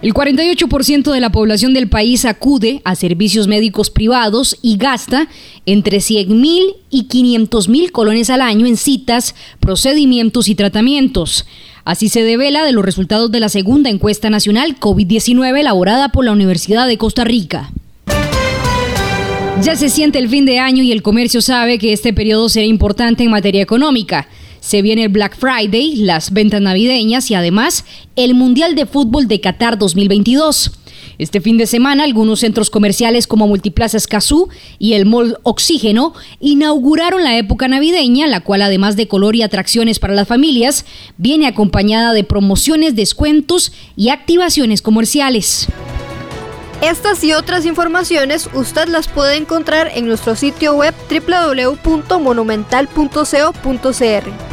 El 48% de la población del país acude a servicios médicos privados y gasta entre 100 mil y 500 mil colones al año en citas, procedimientos y tratamientos. Así se devela de los resultados de la segunda encuesta nacional COVID-19 elaborada por la Universidad de Costa Rica. Ya se siente el fin de año y el comercio sabe que este periodo será importante en materia económica. Se viene el Black Friday, las ventas navideñas y además el Mundial de Fútbol de Qatar 2022. Este fin de semana, algunos centros comerciales como Multiplaza Escazú y el Mall Oxígeno inauguraron la época navideña, la cual además de color y atracciones para las familias, viene acompañada de promociones, descuentos y activaciones comerciales. Estas y otras informaciones usted las puede encontrar en nuestro sitio web www.monumental.co.cr.